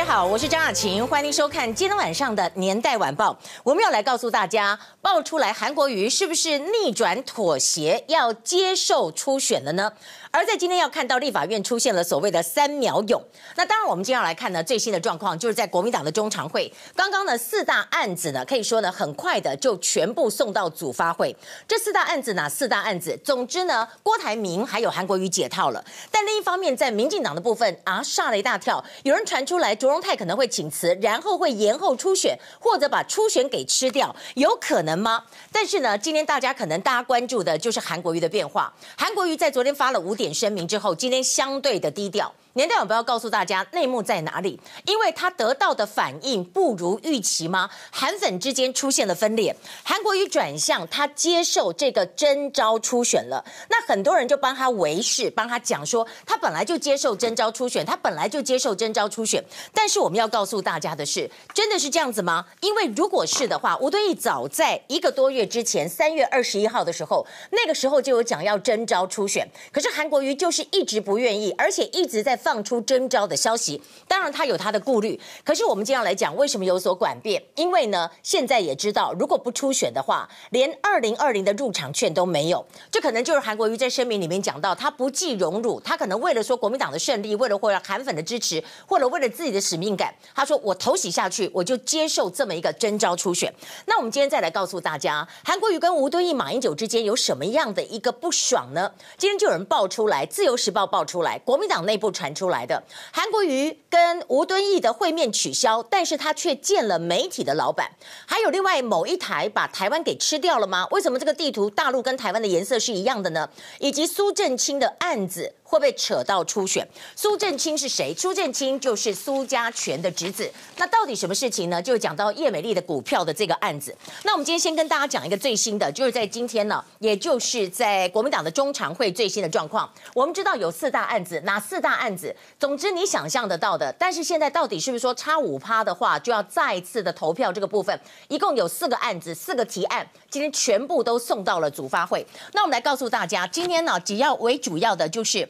大家好，我是张雅琴，欢迎收看今天晚上的《年代晚报》。我们要来告诉大家，爆出来韩国瑜是不是逆转妥协，要接受初选了呢？而在今天要看到立法院出现了所谓的三秒勇，那当然我们今天要来看呢最新的状况，就是在国民党的中常会，刚刚呢四大案子呢可以说呢很快的就全部送到组发会。这四大案子哪四大案子？总之呢郭台铭还有韩国瑜解套了，但另一方面在民进党的部分啊吓了一大跳，有人传出来卓荣泰可能会请辞，然后会延后初选，或者把初选给吃掉，有可能吗？但是呢今天大家可能大家关注的就是韩国瑜的变化，韩国瑜在昨天发了五点声明之后，今天相对的低调。年代晚报要告诉大家内幕在哪里？因为他得到的反应不如预期吗？韩粉之间出现了分裂，韩国瑜转向他接受这个征召初选了。那很多人就帮他维系，帮他讲说他本来就接受征召初选，他本来就接受征召初选。但是我们要告诉大家的是，真的是这样子吗？因为如果是的话，吴敦义早在一个多月之前，三月二十一号的时候，那个时候就有讲要征召初选，可是韩国瑜就是一直不愿意，而且一直在。放出征召的消息，当然他有他的顾虑。可是我们今天要来讲，为什么有所转变？因为呢，现在也知道，如果不出选的话，连二零二零的入场券都没有。这可能就是韩国瑜在声明里面讲到，他不计荣辱，他可能为了说国民党的胜利，为了获得韩粉的支持，或者为了自己的使命感，他说我投洗下去，我就接受这么一个征召初选。那我们今天再来告诉大家，韩国瑜跟吴敦义、马英九之间有什么样的一个不爽呢？今天就有人爆出来，《自由时报》爆出来，国民党内部传。出来的韩国瑜跟吴敦义的会面取消，但是他却见了媒体的老板。还有另外某一台把台湾给吃掉了吗？为什么这个地图大陆跟台湾的颜色是一样的呢？以及苏正清的案子。会被扯到初选？苏正清是谁？苏正清就是苏家全的侄子。那到底什么事情呢？就讲到叶美丽的股票的这个案子。那我们今天先跟大家讲一个最新的，就是在今天呢，也就是在国民党的中常会最新的状况。我们知道有四大案子，哪四大案子？总之你想象得到的。但是现在到底是不是说差五趴的话，就要再次的投票这个部分？一共有四个案子，四个提案，今天全部都送到了组发会。那我们来告诉大家，今天呢，主要为主要的就是。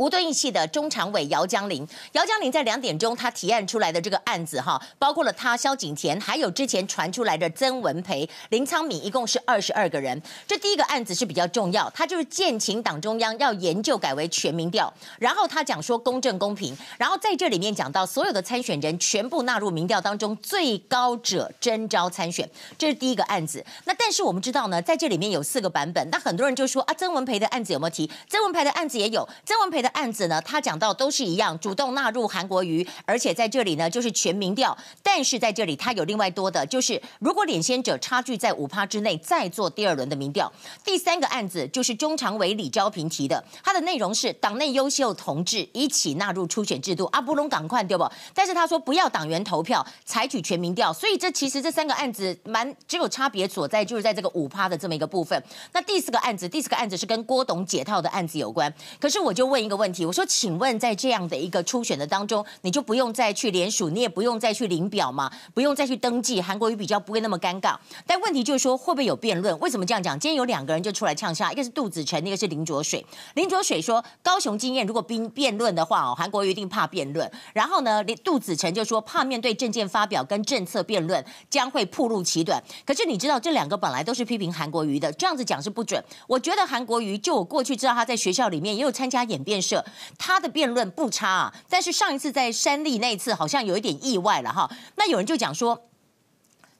吴敦义系的中常委姚江林，姚江林在两点钟他提案出来的这个案子哈，包括了他萧景田，还有之前传出来的曾文培、林昌敏，一共是二十二个人。这第一个案子是比较重要，他就是建请党中央要研究改为全民调，然后他讲说公正公平，然后在这里面讲到所有的参选人全部纳入民调当中，最高者征召参选，这是第一个案子。那但是我们知道呢，在这里面有四个版本，那很多人就说啊，曾文培的案子有没有提？曾文培的案子也有，曾文培的。案子呢，他讲到都是一样，主动纳入韩国瑜，而且在这里呢就是全民调，但是在这里他有另外多的，就是如果领先者差距在五趴之内，再做第二轮的民调。第三个案子就是中常委李昭平提的，他的内容是党内优秀同志一起纳入初选制度，阿布隆赶快对不？但是他说不要党员投票，采取全民调，所以这其实这三个案子蛮只有差别所在，就是在这个五趴的这么一个部分。那第四个案子，第四个案子是跟郭董解套的案子有关，可是我就问一个问题。我说，请问在这样的一个初选的当中，你就不用再去联署，你也不用再去领表嘛？不用再去登记，韩国瑜比较不会那么尴尬。但问题就是说，会不会有辩论？为什么这样讲？今天有两个人就出来呛下，一个是杜子成，一个是林卓水。林卓水说，高雄经验如果辩辩论的话哦，韩国瑜一定怕辩论。然后呢，杜子成就说，怕面对政见发表跟政策辩论将会暴露其短。可是你知道，这两个本来都是批评韩国瑜的，这样子讲是不准。我觉得韩国瑜，就我过去知道他在学校里面也有参加演辩他的辩论不差啊，但是上一次在山立那一次好像有一点意外了哈。那有人就讲说，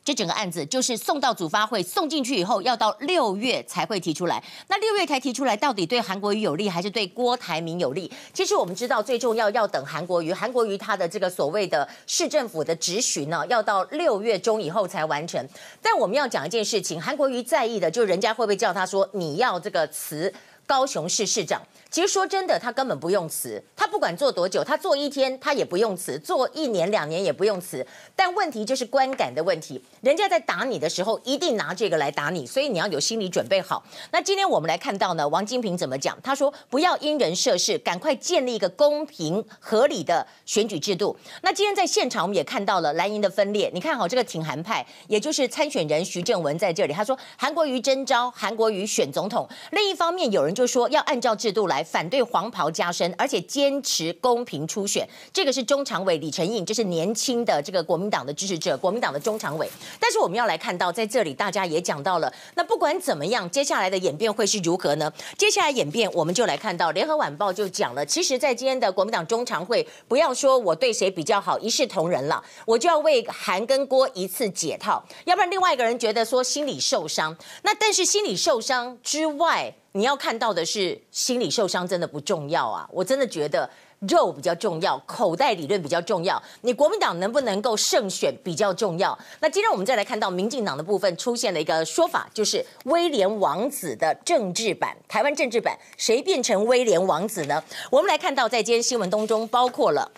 这整个案子就是送到组发会，送进去以后要到六月才会提出来。那六月才提出来，到底对韩国瑜有利还是对郭台铭有利？其实我们知道，最重要要等韩国瑜，韩国瑜他的这个所谓的市政府的质询呢，要到六月中以后才完成。但我们要讲一件事情，韩国瑜在意的就是人家会不会叫他说你要这个辞高雄市市长。其实说真的，他根本不用辞，他不管做多久，他做一天他也不用辞，做一年两年也不用辞。但问题就是观感的问题，人家在打你的时候，一定拿这个来打你，所以你要有心理准备好。那今天我们来看到呢，王金平怎么讲？他说不要因人设事，赶快建立一个公平合理的选举制度。那今天在现场我们也看到了蓝营的分裂，你看好这个挺韩派，也就是参选人徐正文在这里，他说韩国瑜征召，韩国瑜选总统。另一方面有人就就说要按照制度来。反对黄袍加身，而且坚持公平初选。这个是中常委李承印，这是年轻的这个国民党的支持者，国民党的中常委。但是我们要来看到，在这里大家也讲到了，那不管怎么样，接下来的演变会是如何呢？接下来演变，我们就来看到《联合晚报》就讲了，其实，在今天的国民党中常会，不要说我对谁比较好，一视同仁了，我就要为韩跟郭一次解套，要不然另外一个人觉得说心里受伤。那但是心里受伤之外，你要看到的是心理受伤真的不重要啊！我真的觉得肉比较重要，口袋理论比较重要。你国民党能不能够胜选比较重要。那今天我们再来看到民进党的部分出现了一个说法，就是威廉王子的政治版，台湾政治版，谁变成威廉王子呢？我们来看到在今天新闻当中包括了。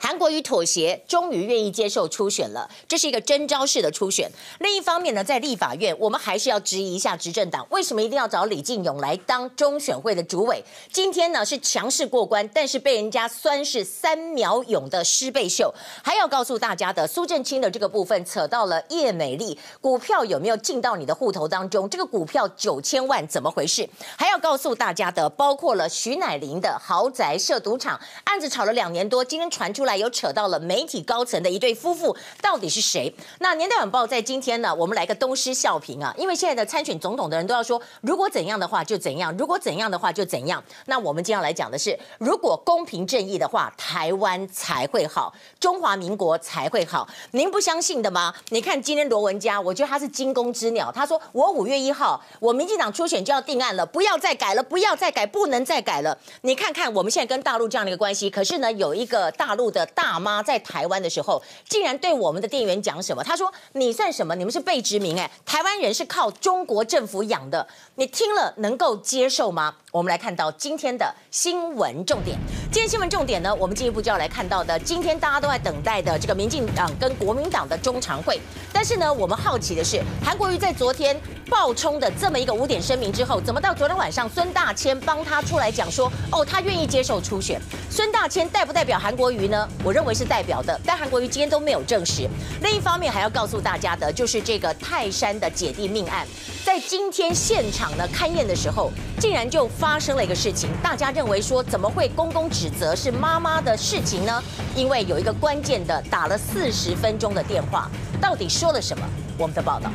韩国瑜妥协，终于愿意接受初选了，这是一个征召式的初选。另一方面呢，在立法院，我们还是要质疑一下执政党，为什么一定要找李进勇来当中选会的主委？今天呢是强势过关，但是被人家酸是三秒勇的师背秀。还要告诉大家的，苏正清的这个部分扯到了叶美丽股票有没有进到你的户头当中？这个股票九千万怎么回事？还要告诉大家的，包括了徐乃麟的豪宅设赌场案子，炒了两年多，今天传出。来有扯到了媒体高层的一对夫妇，到底是谁？那年代晚报在今天呢，我们来个东施效颦啊，因为现在的参选总统的人都要说，如果怎样的话就怎样，如果怎样的话就怎样。那我们今天要来讲的是，如果公平正义的话，台湾才会好，中华民国才会好。您不相信的吗？你看今天罗文佳，我觉得他是惊弓之鸟。他说我五月一号，我民进党初选就要定案了，不要再改了，不要再改，不能再改了。你看看我们现在跟大陆这样的一个关系，可是呢，有一个大陆的。的大妈在台湾的时候，竟然对我们的店员讲什么？他说：“你算什么？你们是被殖民哎！台湾人是靠中国政府养的，你听了能够接受吗？”我们来看到今天的新闻重点。今天新闻重点呢，我们进一步就要来看到的，今天大家都在等待的这个民进党跟国民党的中常会。但是呢，我们好奇的是，韩国瑜在昨天爆冲的这么一个五点声明之后，怎么到昨天晚上孙大千帮他出来讲说，哦，他愿意接受初选？孙大千代不代表韩国瑜呢？我认为是代表的，但韩国瑜今天都没有证实。另一方面，还要告诉大家的，就是这个泰山的姐弟命案，在今天现场呢勘验的时候，竟然就发生了一个事情。大家认为说，怎么会公公指责是妈妈的事情呢？因为有一个关键的打了四十分钟的电话，到底说了什么？我们的报道。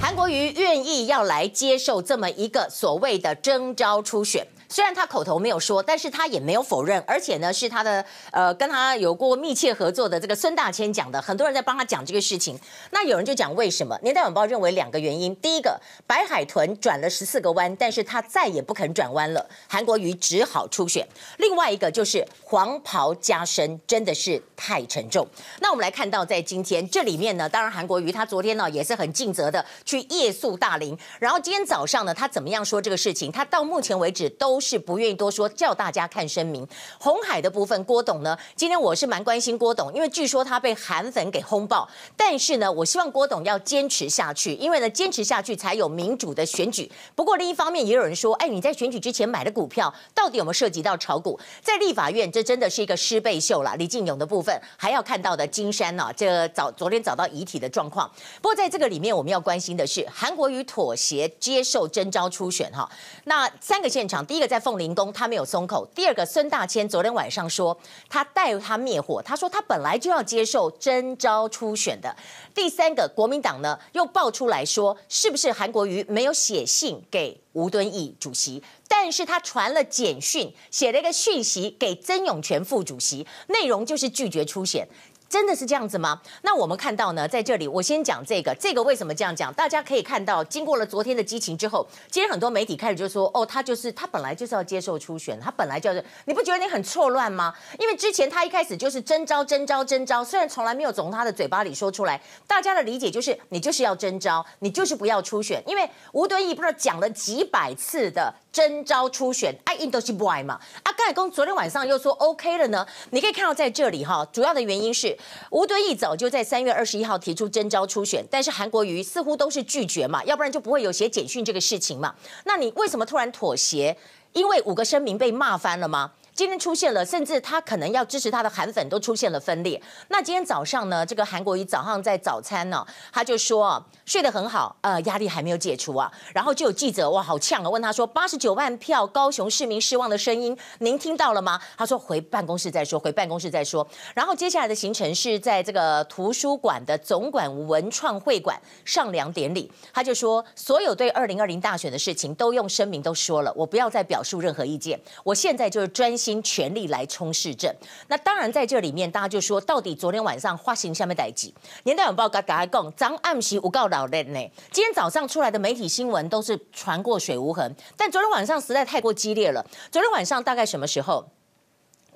韩国瑜愿意要来接受这么一个所谓的征召初选。虽然他口头没有说，但是他也没有否认，而且呢，是他的呃跟他有过密切合作的这个孙大千讲的，很多人在帮他讲这个事情。那有人就讲为什么？年代晚报认为两个原因：第一个，白海豚转了十四个弯，但是他再也不肯转弯了，韩国瑜只好初选；另外一个就是黄袍加身真的是太沉重。那我们来看到，在今天这里面呢，当然韩国瑜他昨天呢也是很尽责的去夜宿大林，然后今天早上呢，他怎么样说这个事情？他到目前为止都。是不愿意多说，叫大家看声明。红海的部分，郭董呢？今天我是蛮关心郭董，因为据说他被韩粉给轰爆。但是呢，我希望郭董要坚持下去，因为呢，坚持下去才有民主的选举。不过另一方面，也有人说，哎，你在选举之前买的股票，到底有没有涉及到炒股？在立法院，这真的是一个师背秀了。李进勇的部分，还要看到的金山呢、这早昨天找到遗体的状况。不过在这个里面，我们要关心的是韩国瑜妥协接受征召初选哈。那三个现场，第一个。在凤林宫，他没有松口。第二个，孙大千昨天晚上说他带他灭火，他说他本来就要接受征召初选的。第三个，国民党呢又爆出来说，是不是韩国瑜没有写信给吴敦义主席，但是他传了简讯，写了一个讯息给曾永权副主席，内容就是拒绝初选。真的是这样子吗？那我们看到呢，在这里我先讲这个，这个为什么这样讲？大家可以看到，经过了昨天的激情之后，今天很多媒体开始就说，哦，他就是他本来就是要接受初选，他本来就是，你不觉得你很错乱吗？因为之前他一开始就是征召、征召、征召，虽然从来没有从他的嘴巴里说出来，大家的理解就是你就是要征召，你就是不要初选，因为吴敦义不知道讲了几百次的。征召初选，爱印度是不爱嘛？啊盖公昨天晚上又说 OK 了呢。你可以看到在这里哈，主要的原因是吴敦义早就在三月二十一号提出征召初选，但是韩国瑜似乎都是拒绝嘛，要不然就不会有写简讯这个事情嘛。那你为什么突然妥协？因为五个声明被骂翻了吗？今天出现了，甚至他可能要支持他的韩粉都出现了分裂。那今天早上呢，这个韩国瑜早上在早餐呢，他就说睡得很好，呃，压力还没有解除啊。然后就有记者哇，好呛啊，问他说八十九万票高雄市民失望的声音，您听到了吗？他说回办公室再说，回办公室再说。然后接下来的行程是在这个图书馆的总馆文创会馆上梁典礼，他就说所有对二零二零大选的事情都用声明都说了，我不要再表述任何意见，我现在就是专心全力来冲市政。那当然在这里面，大家就说到底昨天晚上花型下面代几，年代晚报刚刚讲，张暗时有告老人呢。今天早上出来的媒体新闻都是传过水无痕，但昨天晚上实在太过激烈了。昨天晚上大概什么时候？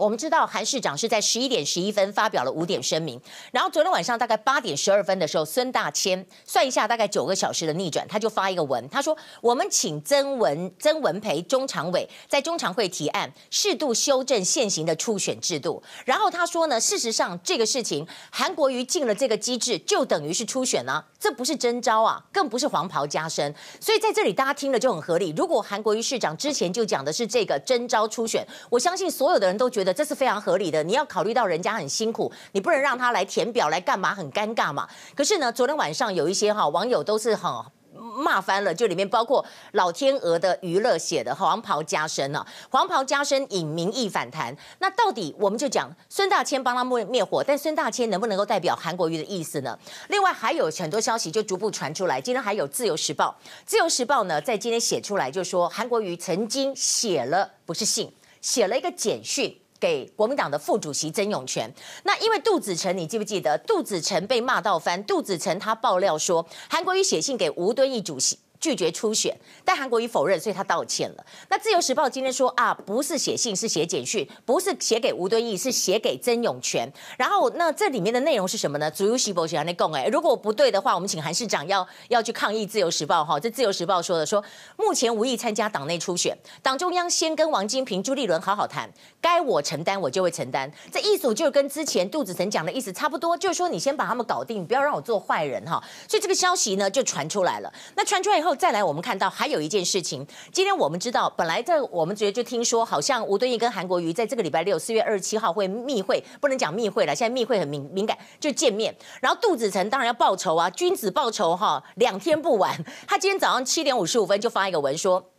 我们知道韩市长是在十一点十一分发表了五点声明，然后昨天晚上大概八点十二分的时候，孙大千算一下大概九个小时的逆转，他就发一个文，他说：“我们请曾文曾文培中常委在中常会提案，适度修正现行的初选制度。”然后他说呢，事实上这个事情韩国瑜进了这个机制，就等于是初选啊，这不是征招啊，更不是黄袍加身。所以在这里大家听了就很合理。如果韩国瑜市长之前就讲的是这个征招初选，我相信所有的人都觉得。这是非常合理的，你要考虑到人家很辛苦，你不能让他来填表来干嘛，很尴尬嘛。可是呢，昨天晚上有一些哈网友都是很骂翻了，就里面包括老天鹅的娱乐写的黄袍加身呢，黄袍加身引民意反弹。那到底我们就讲孙大千帮他灭灭火，但孙大千能不能够代表韩国瑜的意思呢？另外还有很多消息就逐步传出来，今天还有自由时报，自由时报呢在今天写出来就说韩国瑜曾经写了不是信，写了一个简讯。给国民党的副主席曾永权，那因为杜子成，你记不记得杜子成被骂到翻？杜子成他爆料说，韩国瑜写信给吴敦义主席。拒绝初选，但韩国瑜否认，所以他道歉了。那自由时报今天说啊，不是写信，是写简讯，不是写给吴敦义，是写给曾永权。然后那这里面的内容是什么呢？主要是报写那供哎，如果不对的话，我们请韩市长要要去抗议自由时报哈。这自由时报说的说，目前无意参加党内初选，党中央先跟王金平、朱立伦好好谈，该我承担我就会承担。这意思就跟之前杜子成讲的意思差不多，就是说你先把他们搞定，不要让我做坏人哈。所以这个消息呢就传出来了。那传出来以后。再来，我们看到还有一件事情。今天我们知道，本来在我们直接就听说，好像吴敦义跟韩国瑜在这个礼拜六四月二十七号会密会，不能讲密会了，现在密会很敏敏感，就见面。然后杜子成当然要报仇啊，君子报仇哈，两天不晚。他今天早上七点五十五分就发一个文说。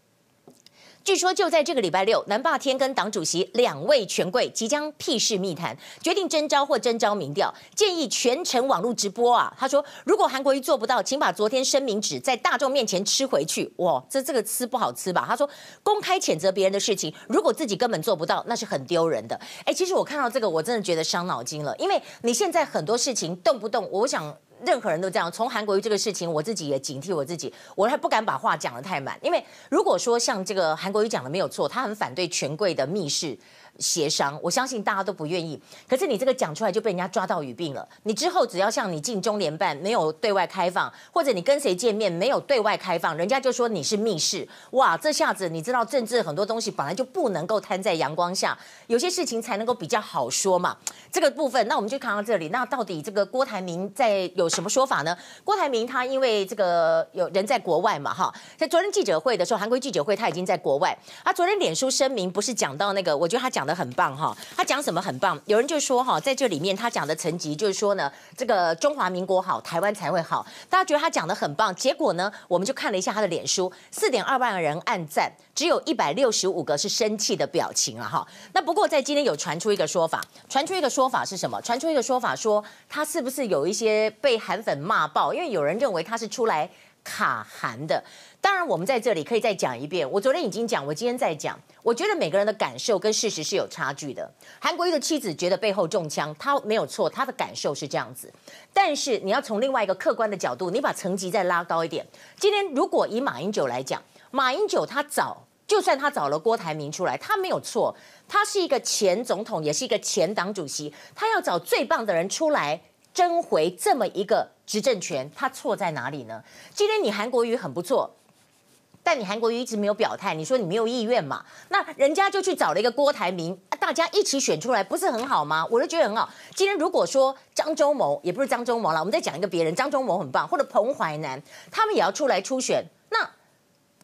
据说就在这个礼拜六，南霸天跟党主席两位权贵即将屁事密谈，决定征召或征召民调，建议全程网络直播啊。他说，如果韩国瑜做不到，请把昨天声明纸在大众面前吃回去。哇，这这个吃不好吃吧？他说，公开谴责别人的事情，如果自己根本做不到，那是很丢人的。哎，其实我看到这个，我真的觉得伤脑筋了，因为你现在很多事情动不动，我想。任何人都这样。从韩国瑜这个事情，我自己也警惕我自己，我还不敢把话讲得太满，因为如果说像这个韩国瑜讲的没有错，他很反对权贵的密室。协商，我相信大家都不愿意。可是你这个讲出来就被人家抓到语病了。你之后只要像你进中联办没有对外开放，或者你跟谁见面没有对外开放，人家就说你是密室。哇，这下子你知道政治很多东西本来就不能够摊在阳光下，有些事情才能够比较好说嘛。这个部分，那我们就看到这里。那到底这个郭台铭在有什么说法呢？郭台铭他因为这个有人在国外嘛，哈，在昨天记者会的时候，韩国记者会他已经在国外。他昨天脸书声明不是讲到那个，我觉得他讲的。很棒哈，他讲什么很棒？有人就说哈，在这里面他讲的层级就是说呢，这个中华民国好，台湾才会好。大家觉得他讲的很棒，结果呢，我们就看了一下他的脸书，四点二万人按赞，只有一百六十五个是生气的表情了哈。那不过在今天有传出一个说法，传出一个说法是什么？传出一个说法说他是不是有一些被韩粉骂爆？因为有人认为他是出来卡韩的。当然，我们在这里可以再讲一遍。我昨天已经讲，我今天再讲。我觉得每个人的感受跟事实是有差距的。韩国瑜的妻子觉得背后中枪，他没有错，他的感受是这样子。但是你要从另外一个客观的角度，你把层级再拉高一点。今天如果以马英九来讲，马英九他找，就算他找了郭台铭出来，他没有错，他是一个前总统，也是一个前党主席，他要找最棒的人出来争回这么一个执政权，他错在哪里呢？今天你韩国瑜很不错。但你韩国瑜一直没有表态，你说你没有意愿嘛？那人家就去找了一个郭台铭，大家一起选出来，不是很好吗？我就觉得很好。今天如果说张忠谋，也不是张忠谋了，我们再讲一个别人，张忠谋很棒，或者彭淮南，他们也要出来初选，那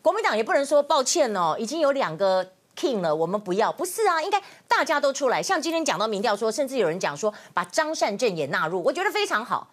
国民党也不能说抱歉哦，已经有两个 king 了，我们不要。不是啊，应该大家都出来。像今天讲到民调说，甚至有人讲说把张善政也纳入，我觉得非常好。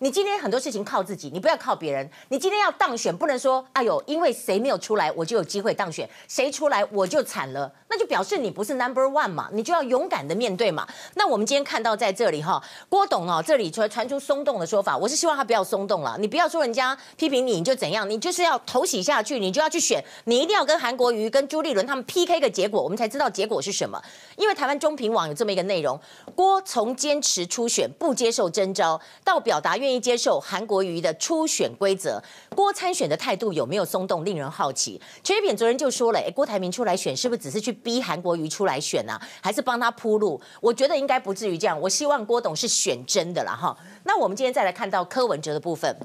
你今天很多事情靠自己，你不要靠别人。你今天要当选，不能说哎呦，因为谁没有出来，我就有机会当选；谁出来，我就惨了。那就表示你不是 number one 嘛，你就要勇敢的面对嘛。那我们今天看到在这里哈，郭董哦，这里传传出松动的说法，我是希望他不要松动了。你不要说人家批评你，你就怎样，你就是要投洗下去，你就要去选，你一定要跟韩国瑜、跟朱立伦他们 PK 个结果，我们才知道结果是什么。因为台湾中评网有这么一个内容：郭从坚持初选不接受征召，到表达愿。意接受韩国瑜的初选规则，郭参选的态度有没有松动，令人好奇。陈水扁昨天就说了，哎，郭台铭出来选，是不是只是去逼韩国瑜出来选呢、啊？还是帮他铺路？我觉得应该不至于这样。我希望郭董是选真的了哈。那我们今天再来看到柯文哲的部分。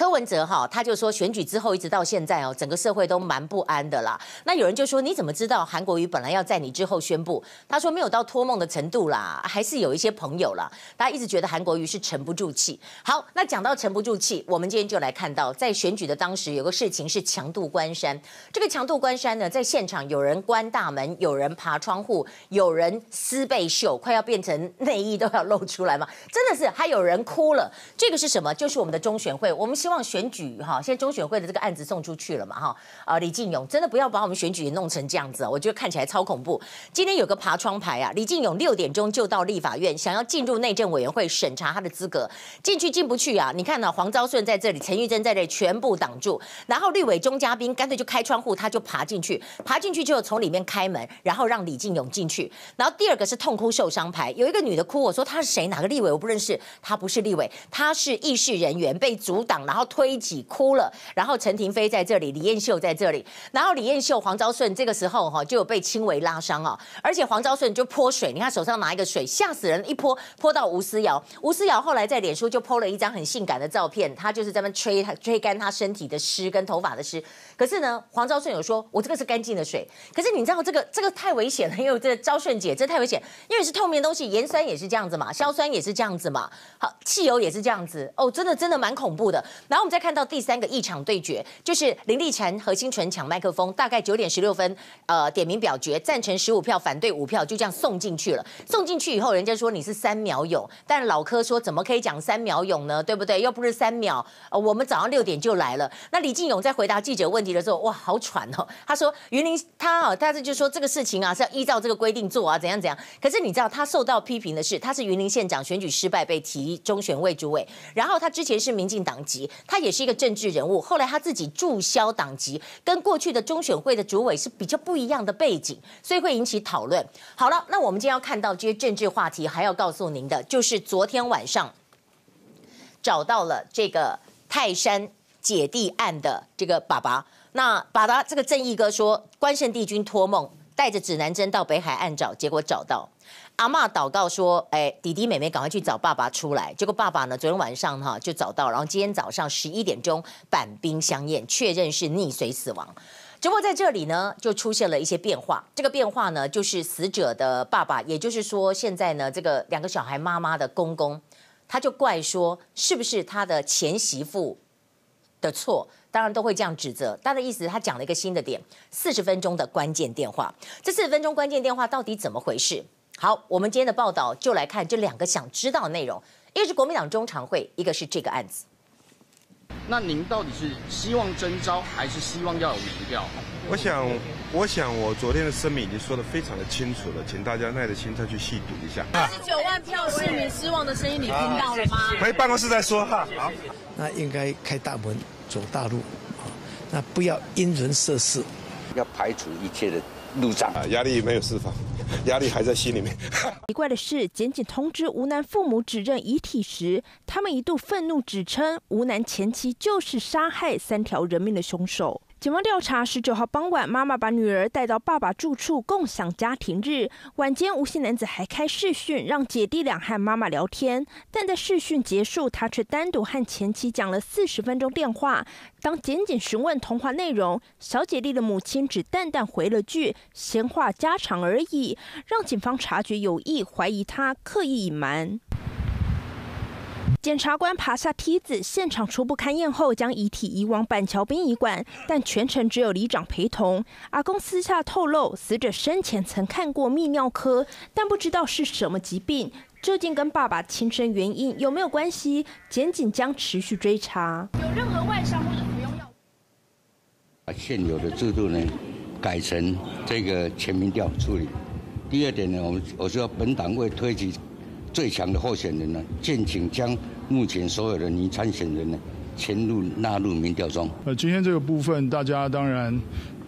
柯文哲哈，他就说选举之后一直到现在哦，整个社会都蛮不安的啦。那有人就说，你怎么知道韩国瑜本来要在你之后宣布？他说没有到托梦的程度啦，还是有一些朋友啦。大家一直觉得韩国瑜是沉不住气。好，那讲到沉不住气，我们今天就来看到在选举的当时有个事情是强渡关山。这个强渡关山呢，在现场有人关大门，有人爬窗户，有人撕被袖，快要变成内衣都要露出来嘛，真的是还有人哭了。这个是什么？就是我们的中选会，我们希望。选举哈，现在中选会的这个案子送出去了嘛哈啊，李进勇真的不要把我们选举弄成这样子，我觉得看起来超恐怖。今天有个爬窗牌啊，李进勇六点钟就到立法院，想要进入内政委员会审查他的资格，进去进不去啊？你看呢、啊？黄昭顺在这里，陈玉珍在这里，全部挡住。然后绿委钟嘉宾干脆就开窗户，他就爬进去，爬进去之后从里面开门，然后让李进勇进去。然后第二个是痛哭受伤牌，有一个女的哭，我说她是谁？哪个立委？我不认识，她不是立委，她是议事人员被阻挡，然后。推挤哭了，然后陈亭妃在这里，李彦秀在这里，然后李彦秀、黄昭顺这个时候哈就有被轻微拉伤啊，而且黄昭顺就泼水，你看手上拿一个水，吓死人，一泼泼到吴思瑶，吴思瑶后来在脸书就泼了一张很性感的照片，他就是在那吹他吹干他身体的湿跟头发的湿，可是呢，黄昭顺有说，我这个是干净的水，可是你知道这个这个太危险了，因为这昭顺姐这太危险，因为是透明东西，盐酸也是这样子嘛，硝酸也是这样子嘛，好，汽油也是这样子，哦，真的真的蛮恐怖的，然后我们再看到第三个议场对决，就是林丽婵、何清纯抢麦克风，大概九点十六分，呃，点名表决，赞成十五票，反对五票，就这样送进去了。送进去以后，人家说你是三秒勇，但老柯说怎么可以讲三秒勇呢？对不对？又不是三秒，呃，我们早上六点就来了。那李进勇在回答记者问题的时候，哇，好喘哦。他说云林他啊，他是就说这个事情啊是要依照这个规定做啊，怎样怎样。可是你知道他受到批评的是，他是云林县长选举失败被提中选会主委，然后他之前是民进党籍，他也是一个政治人物，后来他自己注销党籍，跟过去的中选会的主委是比较不一样的背景，所以会引起讨论。好了，那我们今天要看到这些政治话题，还要告诉您的，就是昨天晚上找到了这个泰山姐弟案的这个爸爸。那爸爸这个正义哥说，关圣帝君托梦，带着指南针到北海岸找，结果找到。阿嬷祷告说：“哎，弟弟妹妹赶快去找爸爸出来。”结果爸爸呢，昨天晚上哈就找到，然后今天早上十一点钟板兵相验，确认是溺水死亡。只不过在这里呢，就出现了一些变化。这个变化呢，就是死者的爸爸，也就是说现在呢，这个两个小孩妈妈的公公，他就怪说是不是他的前媳妇的错？当然都会这样指责。他的意思，他讲了一个新的点：四十分钟的关键电话。这四十分钟关键电话到底怎么回事？好，我们今天的报道就来看这两个想知道的内容，一个是国民党中常会，一个是这个案子。那您到底是希望征召，还是希望要有民调？我想，我想我昨天的声明已经说得非常的清楚了，请大家耐着心再去细读一下。八十九万票市民失望的声音，你听到了吗？回办公室再说哈。好，那应该开大门走大路，那不要因人设事，要排除一切的路障啊，压力没有释放。压力还在心里面。奇怪的是，检警通知吴楠父母指认遗体时，他们一度愤怒，指称吴楠前妻就是杀害三条人命的凶手。警方调查，十九号傍晚，妈妈把女儿带到爸爸住处共享家庭日。晚间，吴姓男子还开视讯，让姐弟俩和妈妈聊天。但在视讯结束，他却单独和前妻讲了四十分钟电话。当检警询问通话内容，小姐弟的母亲只淡淡回了句“闲话家常而已”，让警方察觉有意，怀疑他刻意隐瞒。检察官爬下梯子，现场初步勘验后，将遗体移往板桥殡仪馆，但全程只有里长陪同。阿公私下透露，死者生前曾看过泌尿科，但不知道是什么疾病，究竟跟爸爸亲生原因有没有关系？检警将持续追查。有任何外伤或者服用药？把现有的制度呢，改成这个全民调处理。第二点呢，我们我说本党会推举最强的候选人呢，敬请将目前所有的女参选人呢，全入纳入民调中。呃，今天这个部分，大家当然。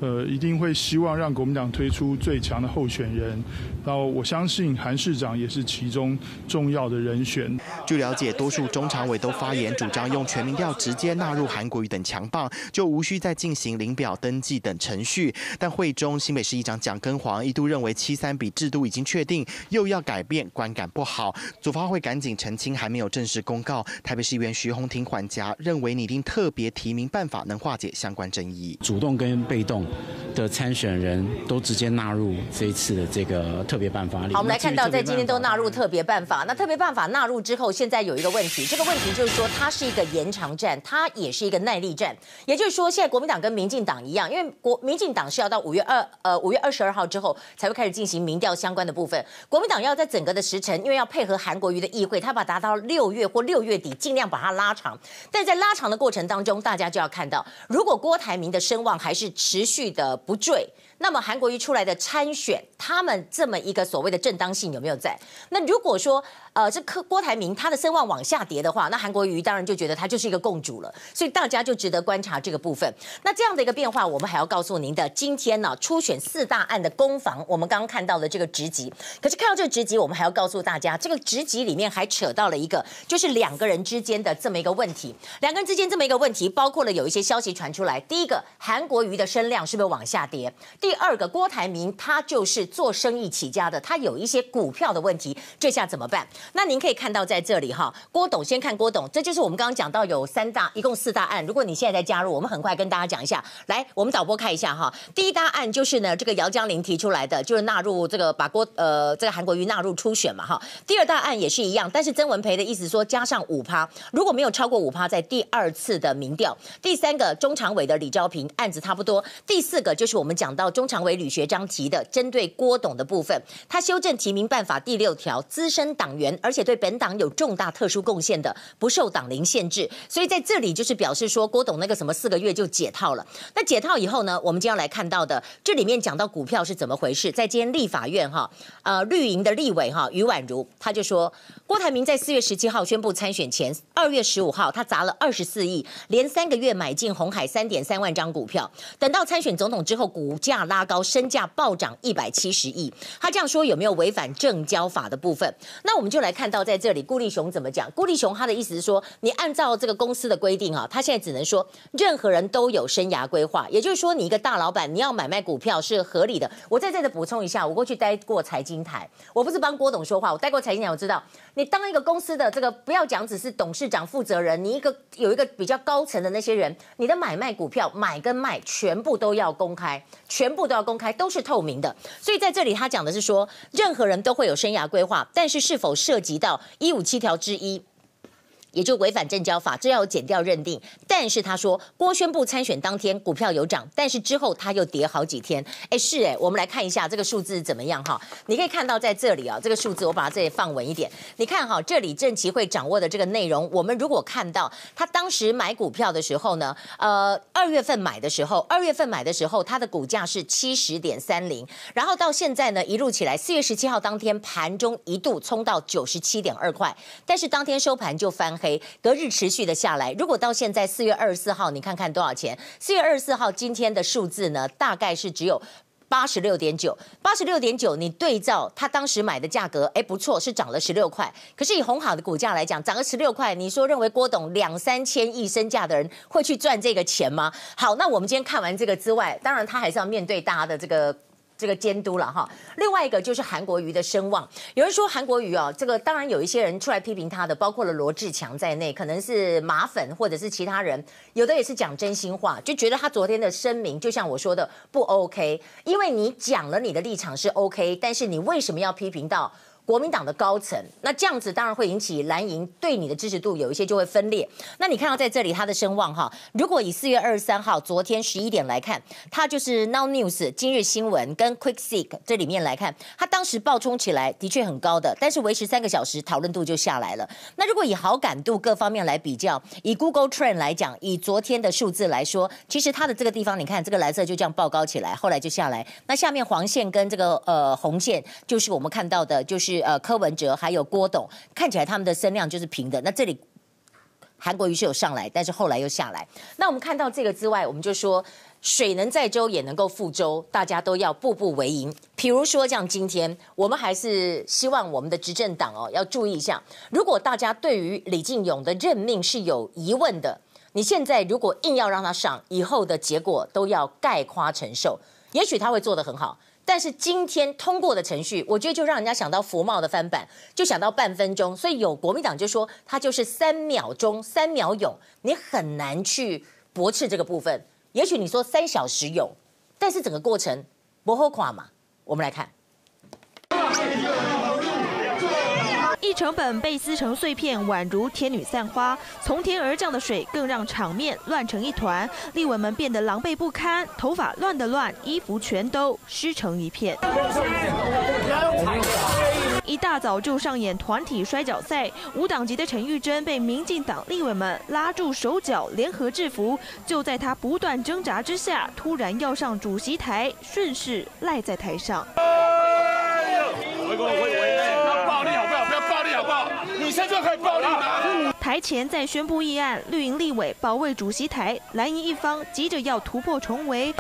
呃，一定会希望让国民党推出最强的候选人，然后我相信韩市长也是其中重要的人选。据了解，多数中常委都发言主张用全民调直接纳入韩国瑜等强棒，就无需再进行领表登记等程序。但会中新北市议长蒋根煌一度认为七三比制度已经确定，又要改变，观感不好。组发会赶紧澄清，还没有正式公告。台北市议员徐宏庭缓颊，认为拟定特别提名办法能化解相关争议。主动跟被动。的参选人都直接纳入这一次的这个特别办法里。好，我们来看到在今天都纳入特别办法。那特别办法纳入之后，现在有一个问题，这个问题就是说它是一个延长战，它也是一个耐力战。也就是说，现在国民党跟民进党一样，因为国民进党是要到五月二呃五月二十二号之后才会开始进行民调相关的部分。国民党要在整个的时程，因为要配合韩国瑜的议会，他把达到六月或六月底，尽量把它拉长。但在拉长的过程当中，大家就要看到，如果郭台铭的声望还是持续的不坠。那么韩国瑜出来的参选，他们这么一个所谓的正当性有没有在？那如果说，呃，这柯郭台铭他的声望往下跌的话，那韩国瑜当然就觉得他就是一个共主了，所以大家就值得观察这个部分。那这样的一个变化，我们还要告诉您的，今天呢，初选四大案的攻防，我们刚刚看到的这个职级，可是看到这个职级，我们还要告诉大家，这个职级里面还扯到了一个，就是两个人之间的这么一个问题。两个人之间这么一个问题，包括了有一些消息传出来，第一个，韩国瑜的声量是不是往下跌？第第二个，郭台铭他就是做生意起家的，他有一些股票的问题，这下怎么办？那您可以看到在这里哈，郭董先看郭董，这就是我们刚刚讲到有三大，一共四大案。如果你现在在加入，我们很快跟大家讲一下。来，我们导播看一下哈，第一大案就是呢，这个姚江林提出来的，就是纳入这个把郭呃这个韩国瑜纳入初选嘛哈。第二大案也是一样，但是曾文培的意思说加上五趴，如果没有超过五趴，在第二次的民调。第三个中常委的李昭平案子差不多。第四个就是我们讲到中常委。吕学章提的针对郭董的部分，他修正提名办法第六条，资深党员而且对本党有重大特殊贡献的，不受党龄限制。所以在这里就是表示说，郭董那个什么四个月就解套了。那解套以后呢，我们就要来看到的这里面讲到股票是怎么回事。在今天立法院哈，呃，绿营的立委哈余婉如他就说，郭台铭在四月十七号宣布参选前，二月十五号他砸了二十四亿，连三个月买进红海三点三万张股票，等到参选总统之后，股价拉高。身价暴涨一百七十亿，他这样说有没有违反证交法的部分？那我们就来看到在这里，顾立雄怎么讲？顾立雄他的意思是说，你按照这个公司的规定啊，他现在只能说任何人都有生涯规划，也就是说，你一个大老板你要买卖股票是合理的。我在这里补充一下，我过去待过财经台，我不是帮郭董说话，我待过财经台，我知道你当一个公司的这个不要讲只是董事长负责人，你一个有一个比较高层的那些人，你的买卖股票买跟卖全部都要公开，全全部都要公开。都是透明的，所以在这里他讲的是说，任何人都会有生涯规划，但是是否涉及到一五七条之一？也就违反证交法，这要检调认定。但是他说，郭宣布参选当天股票有涨，但是之后他又跌好几天。哎，是哎，我们来看一下这个数字怎么样哈？你可以看到在这里啊，这个数字我把它这里放稳一点。你看哈，这里证期会掌握的这个内容，我们如果看到他当时买股票的时候呢，呃，二月份买的时候，二月份买的时候，它的股价是七十点三零，然后到现在呢，一路起来，四月十七号当天盘中一度冲到九十七点二块，但是当天收盘就翻。隔日持续的下来，如果到现在四月二十四号，你看看多少钱？四月二十四号今天的数字呢，大概是只有八十六点九，八十六点九。你对照他当时买的价格，哎，不错，是涨了十六块。可是以鸿海的股价来讲，涨了十六块，你说认为郭董两三千亿身价的人会去赚这个钱吗？好，那我们今天看完这个之外，当然他还是要面对大家的这个。这个监督了哈，另外一个就是韩国瑜的声望。有人说韩国瑜哦，这个当然有一些人出来批评他的，包括了罗志强在内，可能是马粉或者是其他人，有的也是讲真心话，就觉得他昨天的声明，就像我说的不 OK，因为你讲了你的立场是 OK，但是你为什么要批评到？国民党的高层，那这样子当然会引起蓝营对你的支持度有一些就会分裂。那你看到在这里他的声望哈，如果以四月二十三号昨天十一点来看，他就是 Now News 今日新闻跟 Quick Seek 这里面来看，他当时爆冲起来的确很高的，但是维持三个小时讨论度就下来了。那如果以好感度各方面来比较，以 Google Trend 来讲，以昨天的数字来说，其实它的这个地方你看这个蓝色就这样爆高起来，后来就下来。那下面黄线跟这个呃红线就是我们看到的，就是。是呃，柯文哲还有郭董，看起来他们的声量就是平的。那这里韩国瑜是有上来，但是后来又下来。那我们看到这个之外，我们就说水能载舟也能够覆舟，大家都要步步为营。比如说像今天，我们还是希望我们的执政党哦要注意一下，如果大家对于李进勇的任命是有疑问的，你现在如果硬要让他上，以后的结果都要概夸承受。也许他会做得很好。但是今天通过的程序，我觉得就让人家想到佛帽的翻版，就想到半分钟。所以有国民党就说，他就是三秒钟、三秒勇，你很难去驳斥这个部分。也许你说三小时勇，但是整个过程不后垮嘛。我们来看。一成本被撕成碎片，宛如天女散花。从天而降的水更让场面乱成一团，立委们变得狼狈不堪，头发乱的乱，衣服全都湿成一片。一大早就上演团体摔跤赛，无党籍的陈玉珍被民进党立委们拉住手脚，联合制服。就在他不断挣扎之下，突然要上主席台，顺势赖在台上。在可以暴力吗？台前在宣布议案，绿营立委保卫主席台，蓝营一方急着要突破重围。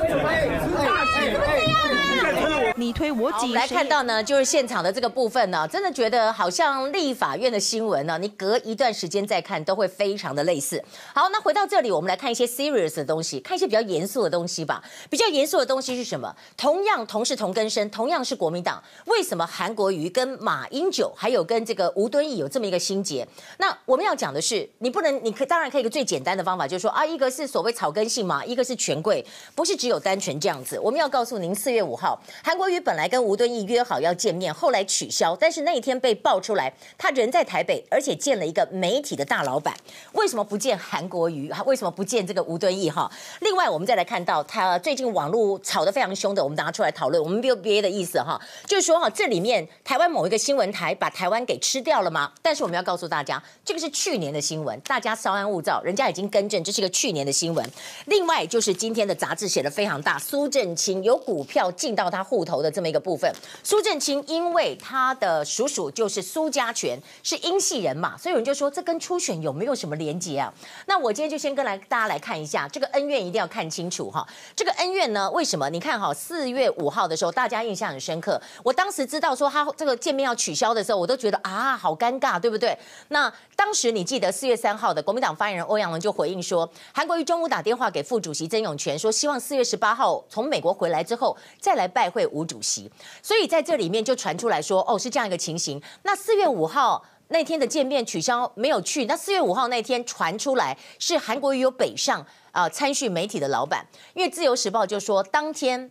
你推我挤，我们来看到呢，就是现场的这个部分呢，真的觉得好像立法院的新闻呢，你隔一段时间再看都会非常的类似。好，那回到这里，我们来看一些 serious 的东西，看一些比较严肃的东西吧。比较严肃的东西是什么？同样同是同根生，同样是国民党，为什么韩国瑜跟马英九还有跟这个吴敦义有这么一个心结？那我们要讲的是，你不能，你可当然可以一个最简单的方法，就是说啊，一个是所谓草根性嘛，一个是权贵，不是只有单纯这样子。我们要告诉您，四月五号，韩国瑜本来跟吴敦义约好要见面，后来取消，但是那一天被爆出来，他人在台北，而且见了一个媒体的大老板。为什么不见韩国瑜？为什么不见这个吴敦义？哈，另外我们再来看到他最近网络吵得非常凶的，我们拿出来讨论。我们没有别的意思哈，就是说哈，这里面台湾某一个新闻台把台湾给吃掉了吗？但是我们要告诉大家，这个是去年年的新闻，大家稍安勿躁，人家已经更正，这是一个去年的新闻。另外就是今天的杂志写的非常大，苏震清有股票进到他户头的这么一个部分。苏震清因为他的叔叔就是苏家权是英系人嘛，所以有人就说这跟初选有没有什么连结啊？那我今天就先跟来大家来看一下这个恩怨，一定要看清楚哈。这个恩怨呢，为什么？你看哈，四月五号的时候，大家印象很深刻。我当时知道说他这个见面要取消的时候，我都觉得啊，好尴尬，对不对？那当时你记得四月三号的国民党发言人欧阳龙就回应说，韩国瑜中午打电话给副主席曾永权，说希望四月十八号从美国回来之后再来拜会吴主席。所以在这里面就传出来说，哦，是这样一个情形。那四月五号那天的见面取消，没有去。那四月五号那天传出来是韩国瑜有北上啊、呃、参叙媒体的老板，因为自由时报就说当天。